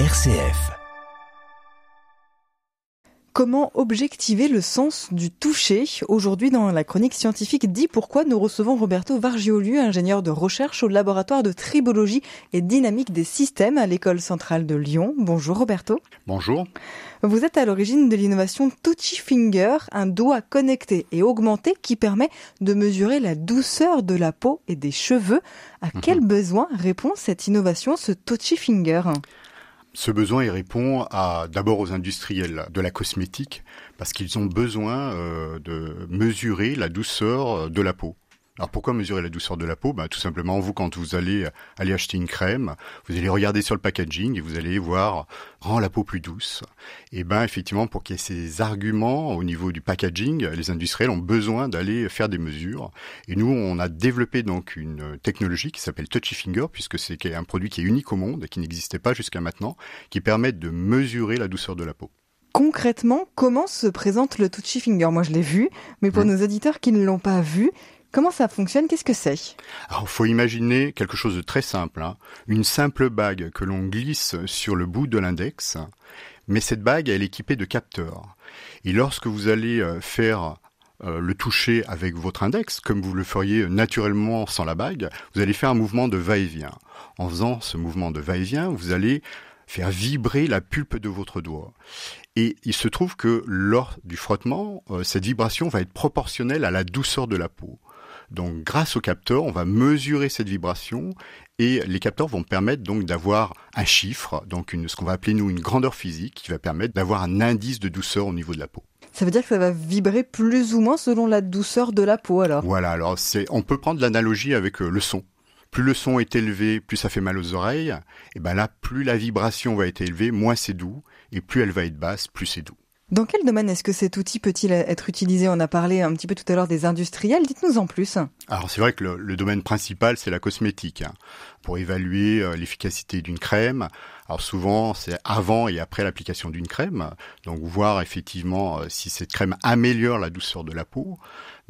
RCF. Comment objectiver le sens du toucher? Aujourd'hui, dans la chronique scientifique dit pourquoi nous recevons Roberto Vargiolu, ingénieur de recherche au laboratoire de tribologie et dynamique des systèmes à l'école centrale de Lyon. Bonjour Roberto. Bonjour. Vous êtes à l'origine de l'innovation Touchy Finger, un doigt connecté et augmenté qui permet de mesurer la douceur de la peau et des cheveux. À quel mhm. besoin répond cette innovation, ce Touchy Finger? Ce besoin, il répond à d'abord aux industriels de la cosmétique parce qu'ils ont besoin euh, de mesurer la douceur de la peau. Alors pourquoi mesurer la douceur de la peau? Ben, Tout simplement, vous, quand vous allez aller acheter une crème, vous allez regarder sur le packaging et vous allez voir rend la peau plus douce. Et ben effectivement, pour qu'il y ait ces arguments au niveau du packaging, les industriels ont besoin d'aller faire des mesures. Et nous, on a développé donc une technologie qui s'appelle Touchy Finger, puisque c'est un produit qui est unique au monde et qui n'existait pas jusqu'à maintenant, qui permet de mesurer la douceur de la peau concrètement, comment se présente le Touchy Finger? Moi, je l'ai vu, mais pour mmh. nos auditeurs qui ne l'ont pas vu, Comment ça fonctionne? Qu'est-ce que c'est? Alors, il faut imaginer quelque chose de très simple. Hein. Une simple bague que l'on glisse sur le bout de l'index, mais cette bague, elle est équipée de capteurs. Et lorsque vous allez euh, faire euh, le toucher avec votre index, comme vous le feriez naturellement sans la bague, vous allez faire un mouvement de va-et-vient. En faisant ce mouvement de va-et-vient, vous allez faire vibrer la pulpe de votre doigt. Et il se trouve que lors du frottement, euh, cette vibration va être proportionnelle à la douceur de la peau. Donc grâce au capteur, on va mesurer cette vibration et les capteurs vont permettre donc d'avoir un chiffre, donc une, ce qu'on va appeler nous une grandeur physique qui va permettre d'avoir un indice de douceur au niveau de la peau. Ça veut dire que ça va vibrer plus ou moins selon la douceur de la peau alors? Voilà, alors c'est on peut prendre l'analogie avec euh, le son. Plus le son est élevé, plus ça fait mal aux oreilles. Et ben là, plus la vibration va être élevée, moins c'est doux, et plus elle va être basse, plus c'est doux. Dans quel domaine est-ce que cet outil peut-il être utilisé? On a parlé un petit peu tout à l'heure des industriels. Dites-nous en plus. Alors c'est vrai que le, domaine principal, c'est la cosmétique. Pour évaluer euh, l'efficacité d'une crème, alors souvent c'est avant et après l'application d'une crème, donc voir effectivement euh, si cette crème améliore la douceur de la peau.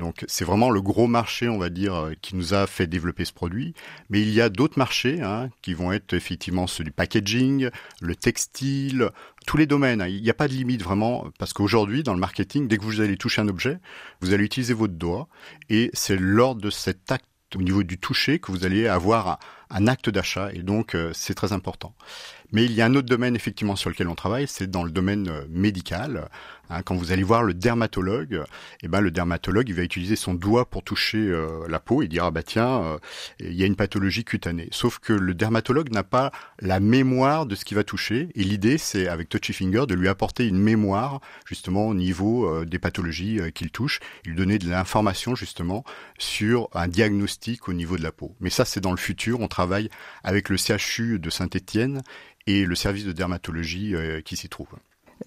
Donc c'est vraiment le gros marché, on va dire, euh, qui nous a fait développer ce produit. Mais il y a d'autres marchés hein, qui vont être effectivement ceux du packaging, le textile, tous les domaines. Hein. Il n'y a pas de limite vraiment, parce qu'aujourd'hui, dans le marketing, dès que vous allez toucher un objet, vous allez utiliser votre doigt, et c'est lors de cet acte au niveau du toucher que vous allez avoir un acte d'achat et donc euh, c'est très important. Mais il y a un autre domaine effectivement sur lequel on travaille, c'est dans le domaine euh, médical. Hein, quand vous allez voir le dermatologue, eh ben le dermatologue il va utiliser son doigt pour toucher euh, la peau et dire ah bah tiens il y a une pathologie cutanée. Sauf que le dermatologue n'a pas la mémoire de ce qu'il va toucher et l'idée c'est avec Touchy Finger de lui apporter une mémoire justement au niveau des pathologies qu'il touche, lui donner de l'information justement sur un diagnostic au niveau de la peau. Mais ça c'est dans le futur, travaille avec le CHU de Saint-Étienne et le service de dermatologie euh, qui s'y trouve.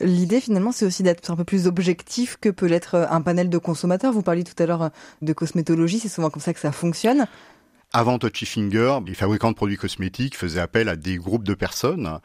L'idée finalement, c'est aussi d'être un peu plus objectif que peut l'être euh, un panel de consommateurs. Vous parliez tout à l'heure euh, de cosmétologie, c'est souvent comme ça que ça fonctionne. Avant Touchy Finger, les fabricants de produits cosmétiques faisaient appel à des groupes de personnes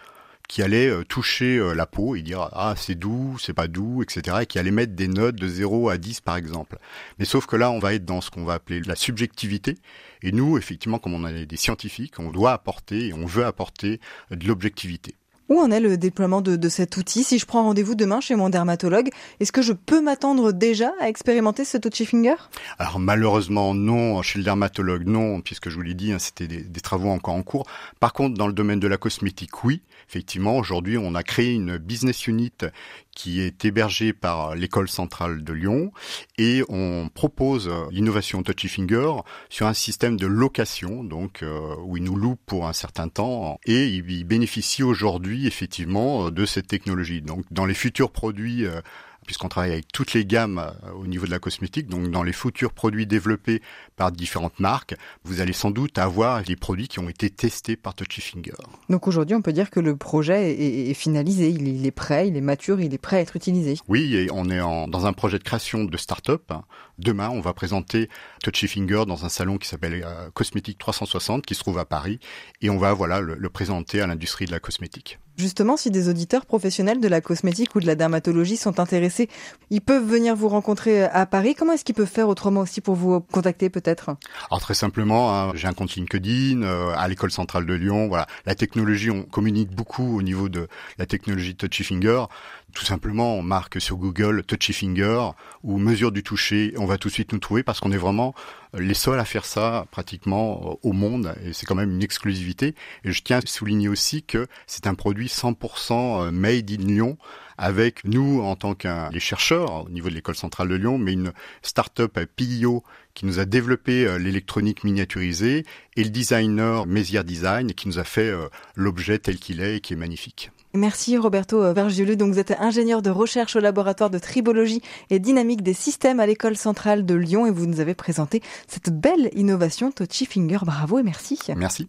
qui allaient toucher la peau et dire ah c'est doux, c'est pas doux, etc. et qui allaient mettre des notes de 0 à 10 par exemple. Mais sauf que là on va être dans ce qu'on va appeler la subjectivité et nous, effectivement, comme on est des scientifiques, on doit apporter et on veut apporter de l'objectivité. Où en est le déploiement de, cet outil? Si je prends rendez-vous demain chez mon dermatologue, est-ce que je peux m'attendre déjà à expérimenter ce touchy finger? Alors malheureusement non, chez le dermatologue non, puisque je vous l'ai dit, hein, c'était des, travaux encore en cours. Par contre, dans le domaine de la cosmétique, oui, effectivement, aujourd'hui on a créé une business unit qui est hébergé par l'école centrale de Lyon et on propose l'innovation Touchy Finger sur un système de location donc euh, où il nous loue pour un certain temps et il bénéficie aujourd'hui effectivement de cette technologie. Donc dans les futurs produits euh, puisqu'on travaille avec toutes les gammes euh, au niveau de la cosmétique. Donc, dans les futurs produits développés par différentes marques, vous allez sans doute avoir les produits qui ont été testés par Touchy Finger. Donc, aujourd'hui, on peut dire que le projet est, finalisé, il, est prêt, il est mature, il est prêt à être utilisé. Oui, et on est dans un projet de création de start-up. Demain, on va présenter Touchy Finger dans un salon qui s'appelle euh, Cosmétique 360, qui se trouve à Paris, et on va voilà le présenter à l'industrie de la cosmétique. Justement, si des auditeurs professionnels de la cosmétique ou de la dermatologie sont intéressés, ils peuvent venir vous rencontrer à Paris. Comment est-ce qu'ils peuvent faire autrement aussi pour vous contacter peut-être? Alors très simplement, hein, j'ai un compte LinkedIn euh, à l'école centrale de Lyon. Voilà, la technologie, on communique beaucoup au niveau de la technologie Touchy Finger. Tout simplement, on marque sur Google Touchy Finger ou mesure du toucher. On va tout de suite nous trouver parce qu'on est vraiment les seuls à faire ça pratiquement au monde et c'est quand même une exclusivité. Et je tiens à souligner aussi que c'est un produit 100% made in Lyon avec nous en tant que chercheurs au niveau de l'école centrale de Lyon, mais une start-up PIO qui nous a développé euh, l'électronique miniaturisée et le designer Mézières Design qui nous a fait euh, l'objet tel qu'il est et qui est magnifique. Merci Roberto Vergiolu. Donc vous êtes ingénieur de recherche au laboratoire de tribologie et dynamique des systèmes à l'école centrale de Lyon et vous nous avez présenté cette belle innovation Touchy Finger. Bravo et merci. Merci.